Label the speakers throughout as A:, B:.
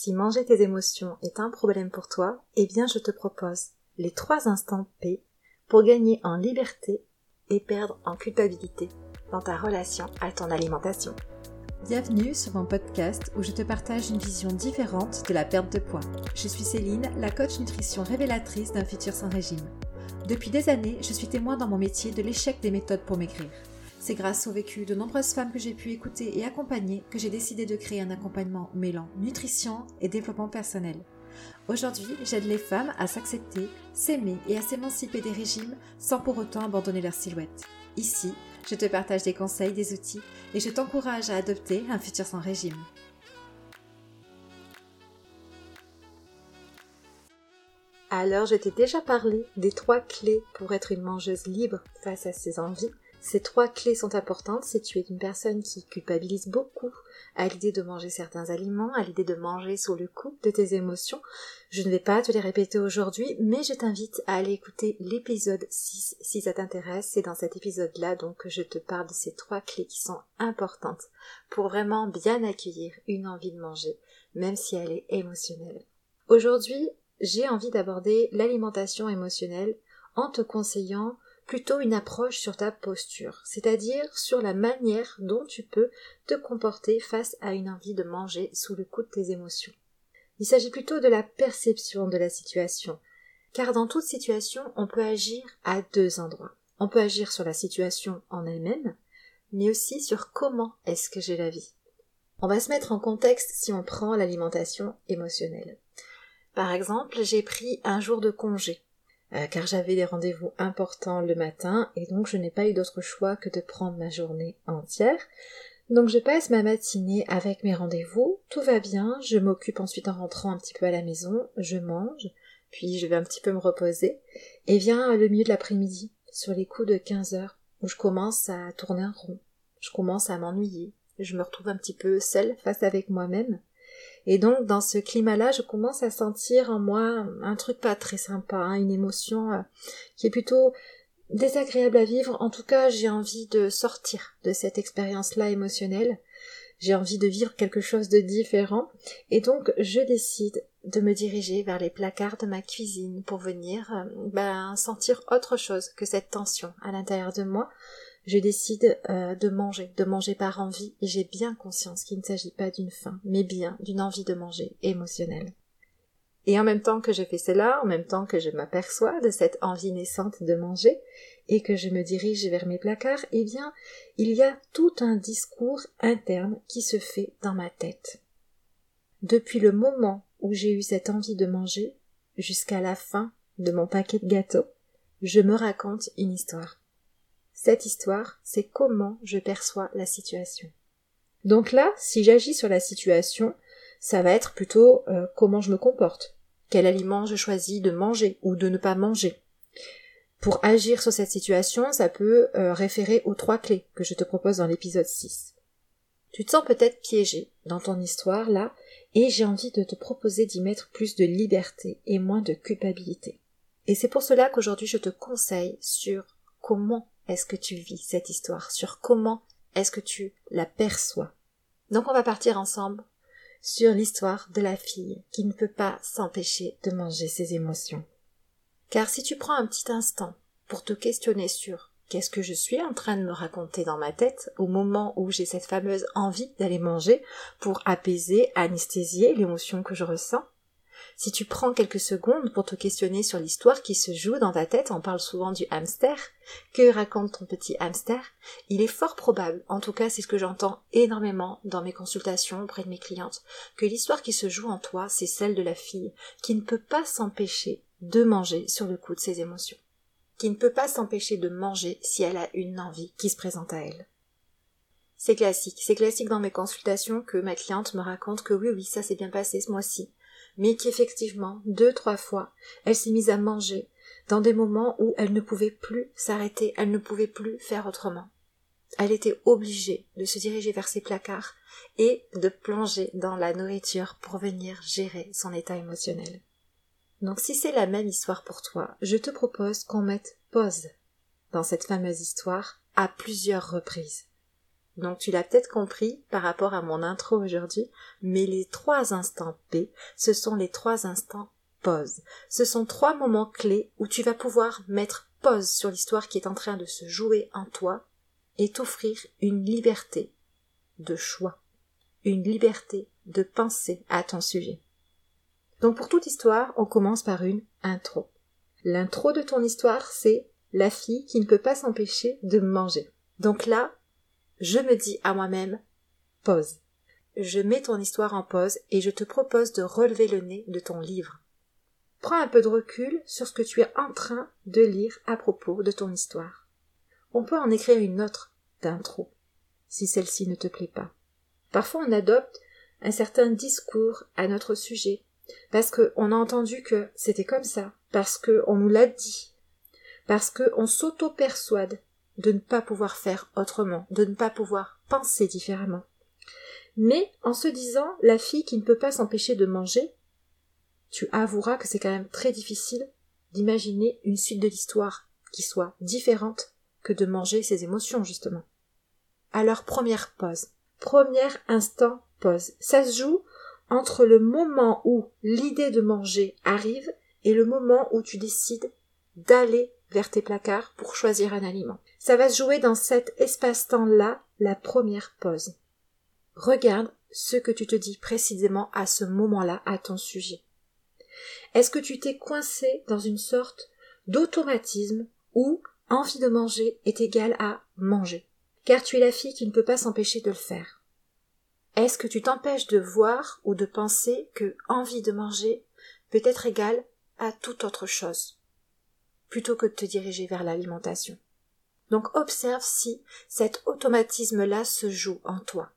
A: Si manger tes émotions est un problème pour toi, eh bien je te propose les trois instants P pour gagner en liberté et perdre en culpabilité dans ta relation à ton alimentation.
B: Bienvenue sur mon podcast où je te partage une vision différente de la perte de poids. Je suis Céline, la coach nutrition révélatrice d'un futur sans régime. Depuis des années, je suis témoin dans mon métier de l'échec des méthodes pour maigrir. C'est grâce au vécu de nombreuses femmes que j'ai pu écouter et accompagner que j'ai décidé de créer un accompagnement mêlant nutrition et développement personnel. Aujourd'hui, j'aide les femmes à s'accepter, s'aimer et à s'émanciper des régimes sans pour autant abandonner leur silhouette. Ici, je te partage des conseils, des outils et je t'encourage à adopter un futur sans régime.
A: Alors, je t'ai déjà parlé des trois clés pour être une mangeuse libre face à ses envies ces trois clés sont importantes si tu es une personne qui culpabilise beaucoup à l'idée de manger certains aliments, à l'idée de manger sous le coup de tes émotions. Je ne vais pas te les répéter aujourd'hui, mais je t'invite à aller écouter l'épisode 6 si ça t'intéresse. C'est dans cet épisode-là donc que je te parle de ces trois clés qui sont importantes pour vraiment bien accueillir une envie de manger, même si elle est émotionnelle. Aujourd'hui, j'ai envie d'aborder l'alimentation émotionnelle en te conseillant plutôt une approche sur ta posture, c'est-à-dire sur la manière dont tu peux te comporter face à une envie de manger sous le coup de tes émotions. Il s'agit plutôt de la perception de la situation, car dans toute situation, on peut agir à deux endroits. On peut agir sur la situation en elle-même, mais aussi sur comment est-ce que j'ai la vie. On va se mettre en contexte si on prend l'alimentation émotionnelle. Par exemple, j'ai pris un jour de congé. Euh, car j'avais des rendez-vous importants le matin et donc je n'ai pas eu d'autre choix que de prendre ma journée entière. Donc je passe ma matinée avec mes rendez-vous, tout va bien, je m'occupe ensuite en rentrant un petit peu à la maison, je mange, puis je vais un petit peu me reposer, et vient le milieu de l'après-midi, sur les coups de 15 heures, où je commence à tourner un rond, je commence à m'ennuyer, je me retrouve un petit peu seule face avec moi-même, et donc dans ce climat-là, je commence à sentir en moi un truc pas très sympa, hein, une émotion euh, qui est plutôt désagréable à vivre. En tout cas, j'ai envie de sortir de cette expérience-là émotionnelle. J'ai envie de vivre quelque chose de différent. Et donc, je décide de me diriger vers les placards de ma cuisine pour venir euh, ben, sentir autre chose que cette tension à l'intérieur de moi je décide euh, de manger, de manger par envie, et j'ai bien conscience qu'il ne s'agit pas d'une faim, mais bien d'une envie de manger émotionnelle. Et en même temps que je fais cela, en même temps que je m'aperçois de cette envie naissante de manger, et que je me dirige vers mes placards, eh bien, il y a tout un discours interne qui se fait dans ma tête. Depuis le moment où j'ai eu cette envie de manger, jusqu'à la fin de mon paquet de gâteaux, je me raconte une histoire. Cette histoire, c'est comment je perçois la situation. Donc là, si j'agis sur la situation, ça va être plutôt euh, comment je me comporte, quel aliment je choisis de manger ou de ne pas manger. Pour agir sur cette situation, ça peut euh, référer aux trois clés que je te propose dans l'épisode 6. Tu te sens peut-être piégé dans ton histoire là, et j'ai envie de te proposer d'y mettre plus de liberté et moins de culpabilité. Et c'est pour cela qu'aujourd'hui je te conseille sur comment est-ce que tu vis cette histoire, sur comment est-ce que tu la perçois? Donc on va partir ensemble sur l'histoire de la fille qui ne peut pas s'empêcher de manger ses émotions. Car si tu prends un petit instant pour te questionner sur qu'est-ce que je suis en train de me raconter dans ma tête au moment où j'ai cette fameuse envie d'aller manger pour apaiser, anesthésier l'émotion que je ressens, si tu prends quelques secondes pour te questionner sur l'histoire qui se joue dans ta tête, on parle souvent du hamster, que raconte ton petit hamster, il est fort probable, en tout cas c'est ce que j'entends énormément dans mes consultations auprès de mes clientes, que l'histoire qui se joue en toi, c'est celle de la fille qui ne peut pas s'empêcher de manger sur le coup de ses émotions, qui ne peut pas s'empêcher de manger si elle a une envie qui se présente à elle. C'est classique, c'est classique dans mes consultations que ma cliente me raconte que oui, oui, ça s'est bien passé ce mois-ci, mais qu'effectivement, deux, trois fois, elle s'est mise à manger dans des moments où elle ne pouvait plus s'arrêter, elle ne pouvait plus faire autrement. Elle était obligée de se diriger vers ses placards et de plonger dans la nourriture pour venir gérer son état émotionnel. Donc si c'est la même histoire pour toi, je te propose qu'on mette pause dans cette fameuse histoire à plusieurs reprises. Donc tu l'as peut-être compris par rapport à mon intro aujourd'hui, mais les trois instants P, ce sont les trois instants pause. Ce sont trois moments clés où tu vas pouvoir mettre pause sur l'histoire qui est en train de se jouer en toi et t'offrir une liberté de choix, une liberté de penser à ton sujet. Donc pour toute histoire, on commence par une intro. L'intro de ton histoire, c'est la fille qui ne peut pas s'empêcher de manger. Donc là, je me dis à moi-même, pause. Je mets ton histoire en pause et je te propose de relever le nez de ton livre. Prends un peu de recul sur ce que tu es en train de lire à propos de ton histoire. On peut en écrire une autre d'intro, si celle-ci ne te plaît pas. Parfois on adopte un certain discours à notre sujet, parce qu'on a entendu que c'était comme ça, parce qu'on nous l'a dit, parce qu'on s'auto-persuade de ne pas pouvoir faire autrement, de ne pas pouvoir penser différemment. Mais en se disant la fille qui ne peut pas s'empêcher de manger, tu avoueras que c'est quand même très difficile d'imaginer une suite de l'histoire qui soit différente que de manger ses émotions, justement. Alors, première pause. Premier instant pause. Ça se joue entre le moment où l'idée de manger arrive et le moment où tu décides d'aller vers tes placards pour choisir un aliment. Ça va se jouer dans cet espace-temps-là, la première pause. Regarde ce que tu te dis précisément à ce moment-là à ton sujet. Est-ce que tu t'es coincé dans une sorte d'automatisme où envie de manger est égal à manger, car tu es la fille qui ne peut pas s'empêcher de le faire Est-ce que tu t'empêches de voir ou de penser que envie de manger peut être égal à toute autre chose, plutôt que de te diriger vers l'alimentation? Donc observe si cet automatisme-là se joue en toi.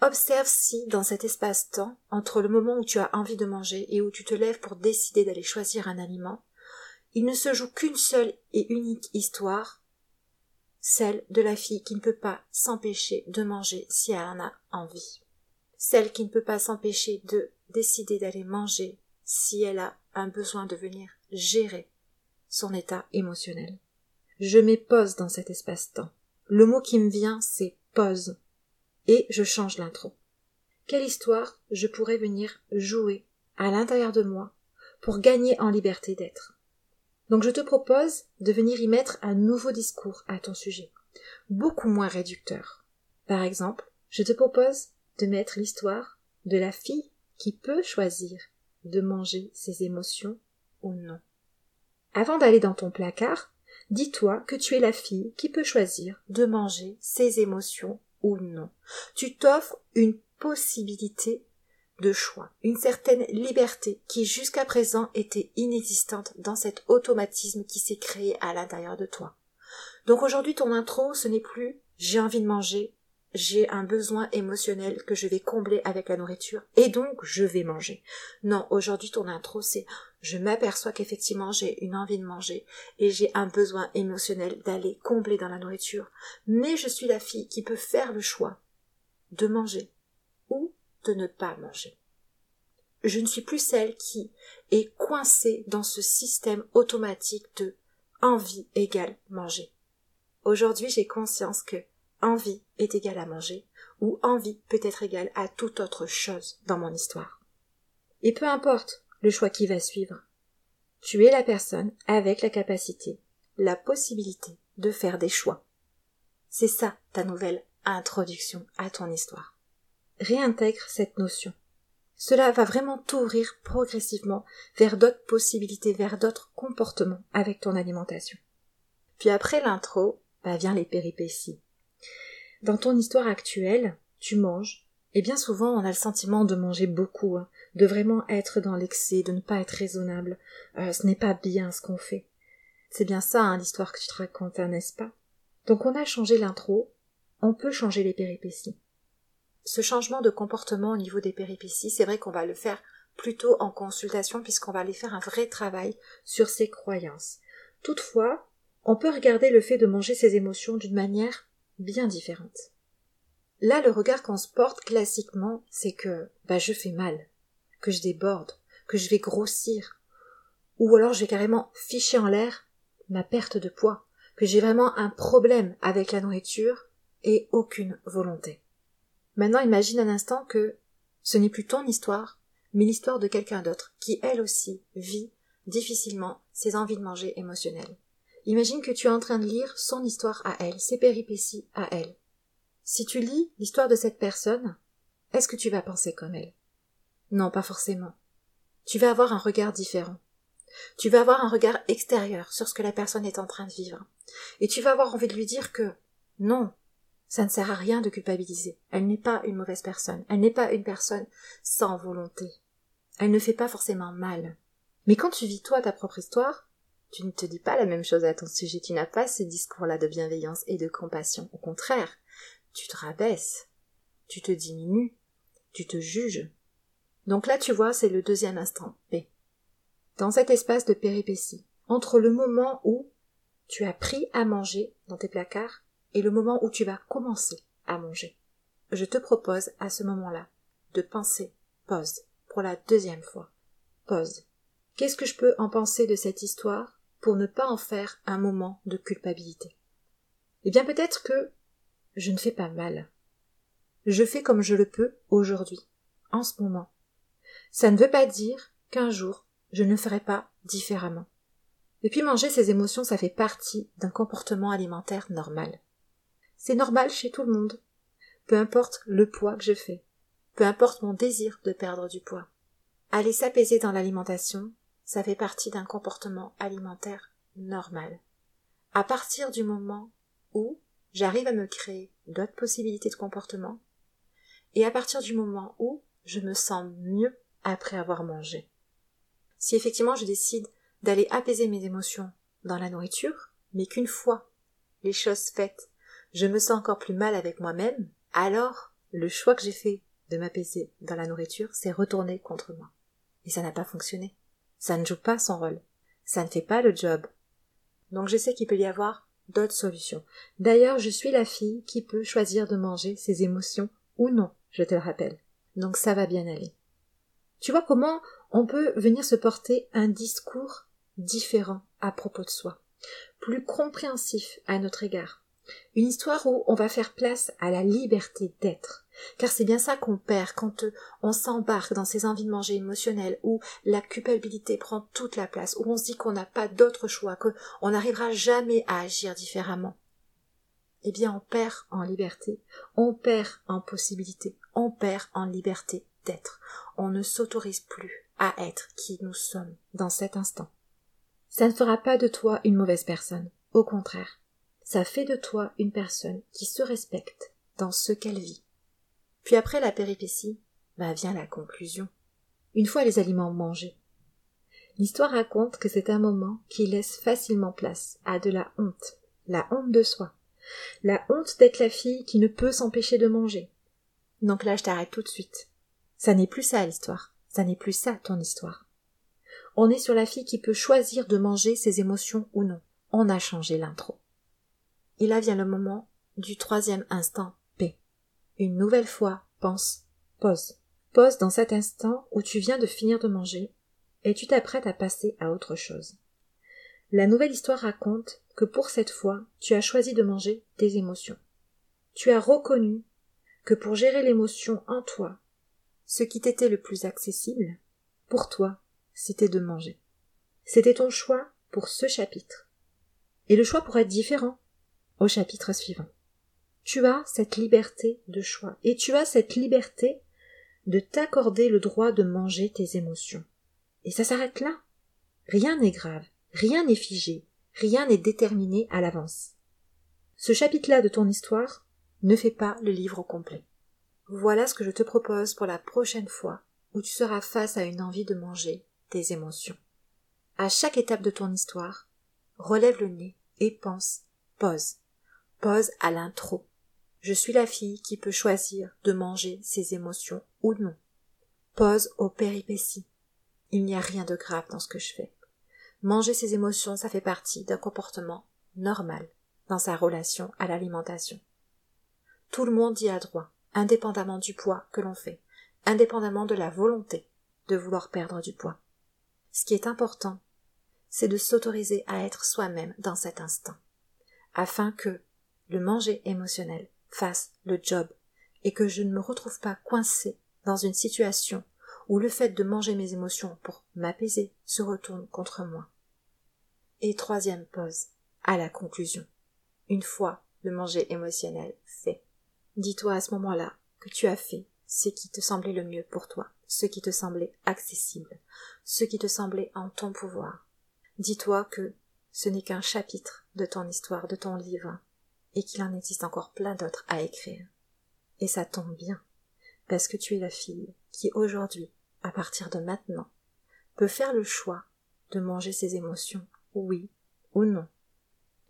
A: Observe si, dans cet espace-temps, entre le moment où tu as envie de manger et où tu te lèves pour décider d'aller choisir un aliment, il ne se joue qu'une seule et unique histoire, celle de la fille qui ne peut pas s'empêcher de manger si elle en a envie. Celle qui ne peut pas s'empêcher de décider d'aller manger si elle a un besoin de venir gérer son état émotionnel. Je mets pause dans cet espace-temps. Le mot qui me vient, c'est pause et je change l'intro. Quelle histoire je pourrais venir jouer à l'intérieur de moi pour gagner en liberté d'être? Donc je te propose de venir y mettre un nouveau discours à ton sujet, beaucoup moins réducteur. Par exemple, je te propose de mettre l'histoire de la fille qui peut choisir de manger ses émotions ou non. Avant d'aller dans ton placard, dis-toi que tu es la fille qui peut choisir de manger ses émotions ou non. Tu t'offres une possibilité de choix, une certaine liberté qui jusqu'à présent était inexistante dans cet automatisme qui s'est créé à l'intérieur de toi. Donc aujourd'hui ton intro ce n'est plus j'ai envie de manger, j'ai un besoin émotionnel que je vais combler avec la nourriture et donc je vais manger. Non, aujourd'hui ton intro c'est je m'aperçois qu'effectivement j'ai une envie de manger et j'ai un besoin émotionnel d'aller combler dans la nourriture, mais je suis la fille qui peut faire le choix de manger ou de ne pas manger. Je ne suis plus celle qui est coincée dans ce système automatique de envie égale manger. Aujourd'hui j'ai conscience que envie est égale à manger, ou envie peut être égale à toute autre chose dans mon histoire. Et peu importe le choix qui va suivre, tu es la personne avec la capacité, la possibilité de faire des choix. C'est ça ta nouvelle introduction à ton histoire. Réintègre cette notion. Cela va vraiment t'ouvrir progressivement vers d'autres possibilités, vers d'autres comportements avec ton alimentation. Puis après l'intro, bah vient les péripéties. Dans ton histoire actuelle, tu manges, et bien souvent on a le sentiment de manger beaucoup, hein, de vraiment être dans l'excès, de ne pas être raisonnable. Euh, ce n'est pas bien ce qu'on fait. C'est bien ça hein, l'histoire que tu te racontes, hein, n'est-ce pas? Donc on a changé l'intro, on peut changer les péripéties. Ce changement de comportement au niveau des péripéties, c'est vrai qu'on va le faire plutôt en consultation puisqu'on va aller faire un vrai travail sur ses croyances. Toutefois, on peut regarder le fait de manger ses émotions d'une manière bien différente. Là, le regard qu'on se porte classiquement, c'est que bah, je fais mal, que je déborde, que je vais grossir, ou alors je vais carrément ficher en l'air ma perte de poids, que j'ai vraiment un problème avec la nourriture et aucune volonté. Maintenant imagine un instant que ce n'est plus ton histoire, mais l'histoire de quelqu'un d'autre qui elle aussi vit difficilement ses envies de manger émotionnelles. Imagine que tu es en train de lire son histoire à elle, ses péripéties à elle. Si tu lis l'histoire de cette personne, est-ce que tu vas penser comme elle? Non, pas forcément. Tu vas avoir un regard différent. Tu vas avoir un regard extérieur sur ce que la personne est en train de vivre. Et tu vas avoir envie de lui dire que non, ça ne sert à rien de culpabiliser. Elle n'est pas une mauvaise personne. Elle n'est pas une personne sans volonté. Elle ne fait pas forcément mal. Mais quand tu vis toi ta propre histoire, tu ne te dis pas la même chose à ton sujet. Tu n'as pas ce discours-là de bienveillance et de compassion. Au contraire, tu te rabaisses. Tu te diminues. Tu te juges. Donc là, tu vois, c'est le deuxième instant P. Dans cet espace de péripétie, entre le moment où tu as pris à manger dans tes placards et le moment où tu vas commencer à manger. Je te propose à ce moment-là de penser pause pour la deuxième fois. Pause. Qu'est-ce que je peux en penser de cette histoire? Pour ne pas en faire un moment de culpabilité Eh bien peut-être que je ne fais pas mal. Je fais comme je le peux aujourd'hui, en ce moment. Ça ne veut pas dire qu'un jour je ne ferai pas différemment. Et puis manger ses émotions, ça fait partie d'un comportement alimentaire normal. C'est normal chez tout le monde. Peu importe le poids que je fais. Peu importe mon désir de perdre du poids. Aller s'apaiser dans l'alimentation, ça fait partie d'un comportement alimentaire normal. À partir du moment où j'arrive à me créer d'autres possibilités de comportement, et à partir du moment où je me sens mieux après avoir mangé. Si effectivement je décide d'aller apaiser mes émotions dans la nourriture, mais qu'une fois les choses faites, je me sens encore plus mal avec moi-même, alors le choix que j'ai fait de m'apaiser dans la nourriture s'est retourné contre moi. Et ça n'a pas fonctionné. Ça ne joue pas son rôle. Ça ne fait pas le job. Donc je sais qu'il peut y avoir d'autres solutions. D'ailleurs, je suis la fille qui peut choisir de manger ses émotions ou non, je te le rappelle. Donc ça va bien aller. Tu vois comment on peut venir se porter un discours différent à propos de soi, plus compréhensif à notre égard. Une histoire où on va faire place à la liberté d'être. Car c'est bien ça qu'on perd quand euh, on s'embarque dans ces envies de manger émotionnelles, où la culpabilité prend toute la place, où on se dit qu'on n'a pas d'autre choix, qu'on n'arrivera jamais à agir différemment. Eh bien, on perd en liberté, on perd en possibilité, on perd en liberté d'être. On ne s'autorise plus à être qui nous sommes dans cet instant. Ça ne fera pas de toi une mauvaise personne. Au contraire, ça fait de toi une personne qui se respecte dans ce qu'elle vit. Puis après la péripétie, bah vient la conclusion. Une fois les aliments mangés. L'histoire raconte que c'est un moment qui laisse facilement place à de la honte, la honte de soi, la honte d'être la fille qui ne peut s'empêcher de manger. Donc là, je t'arrête tout de suite. Ça n'est plus ça l'histoire, ça n'est plus ça ton histoire. On est sur la fille qui peut choisir de manger ses émotions ou non. On a changé l'intro. Et là vient le moment du troisième instant. Une nouvelle fois, pense, pause. Pause dans cet instant où tu viens de finir de manger et tu t'apprêtes à passer à autre chose. La nouvelle histoire raconte que pour cette fois, tu as choisi de manger tes émotions. Tu as reconnu que pour gérer l'émotion en toi, ce qui t'était le plus accessible, pour toi, c'était de manger. C'était ton choix pour ce chapitre. Et le choix pourrait être différent au chapitre suivant. Tu as cette liberté de choix et tu as cette liberté de t'accorder le droit de manger tes émotions. Et ça s'arrête là. Rien n'est grave, rien n'est figé, rien n'est déterminé à l'avance. Ce chapitre-là de ton histoire ne fait pas le livre complet. Voilà ce que je te propose pour la prochaine fois où tu seras face à une envie de manger tes émotions. À chaque étape de ton histoire, relève le nez et pense, pause. Pause à l'intro. Je suis la fille qui peut choisir de manger ses émotions ou non. Pause aux péripéties. Il n'y a rien de grave dans ce que je fais. Manger ses émotions, ça fait partie d'un comportement normal dans sa relation à l'alimentation. Tout le monde y a droit, indépendamment du poids que l'on fait, indépendamment de la volonté de vouloir perdre du poids. Ce qui est important, c'est de s'autoriser à être soi-même dans cet instant, afin que, le manger émotionnel fasse le job et que je ne me retrouve pas coincée dans une situation où le fait de manger mes émotions pour m'apaiser se retourne contre moi. Et troisième pause, à la conclusion. Une fois le manger émotionnel fait, dis-toi à ce moment-là que tu as fait ce qui te semblait le mieux pour toi, ce qui te semblait accessible, ce qui te semblait en ton pouvoir. Dis-toi que ce n'est qu'un chapitre de ton histoire, de ton livre, et qu'il en existe encore plein d'autres à écrire. Et ça tombe bien, parce que tu es la fille qui aujourd'hui, à partir de maintenant, peut faire le choix de manger ses émotions, oui ou non.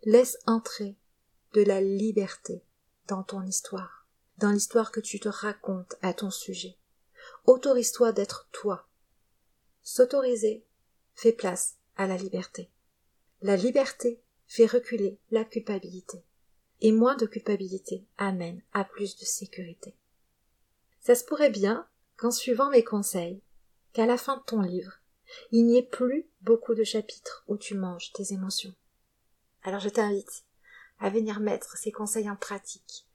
A: Laisse entrer de la liberté dans ton histoire, dans l'histoire que tu te racontes à ton sujet. Autorise-toi d'être toi. S'autoriser fait place à la liberté. La liberté fait reculer la culpabilité. Et moins de culpabilité amène à plus de sécurité. Ça se pourrait bien qu'en suivant mes conseils, qu'à la fin de ton livre, il n'y ait plus beaucoup de chapitres où tu manges tes émotions. Alors je t'invite à venir mettre ces conseils en pratique.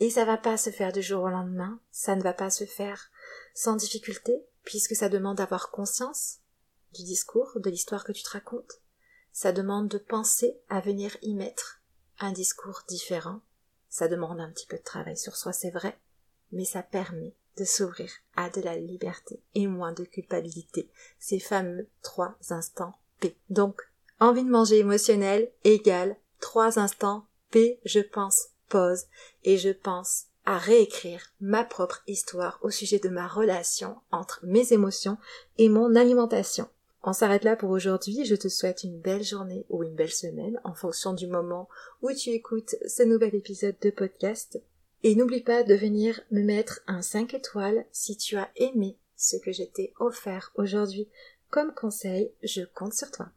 A: Et ça va pas se faire du jour au lendemain, ça ne va pas se faire sans difficulté, puisque ça demande d'avoir conscience du discours, de l'histoire que tu te racontes. Ça demande de penser à venir y mettre un discours différent. Ça demande un petit peu de travail sur soi, c'est vrai, mais ça permet de s'ouvrir à de la liberté et moins de culpabilité. Ces fameux trois instants P. Donc, envie de manger émotionnel égale trois instants P, je pense, pause, et je pense à réécrire ma propre histoire au sujet de ma relation entre mes émotions et mon alimentation. On s'arrête là pour aujourd'hui. Je te souhaite une belle journée ou une belle semaine en fonction du moment où tu écoutes ce nouvel épisode de podcast. Et n'oublie pas de venir me mettre un 5 étoiles si tu as aimé ce que je t'ai offert aujourd'hui comme conseil. Je compte sur toi.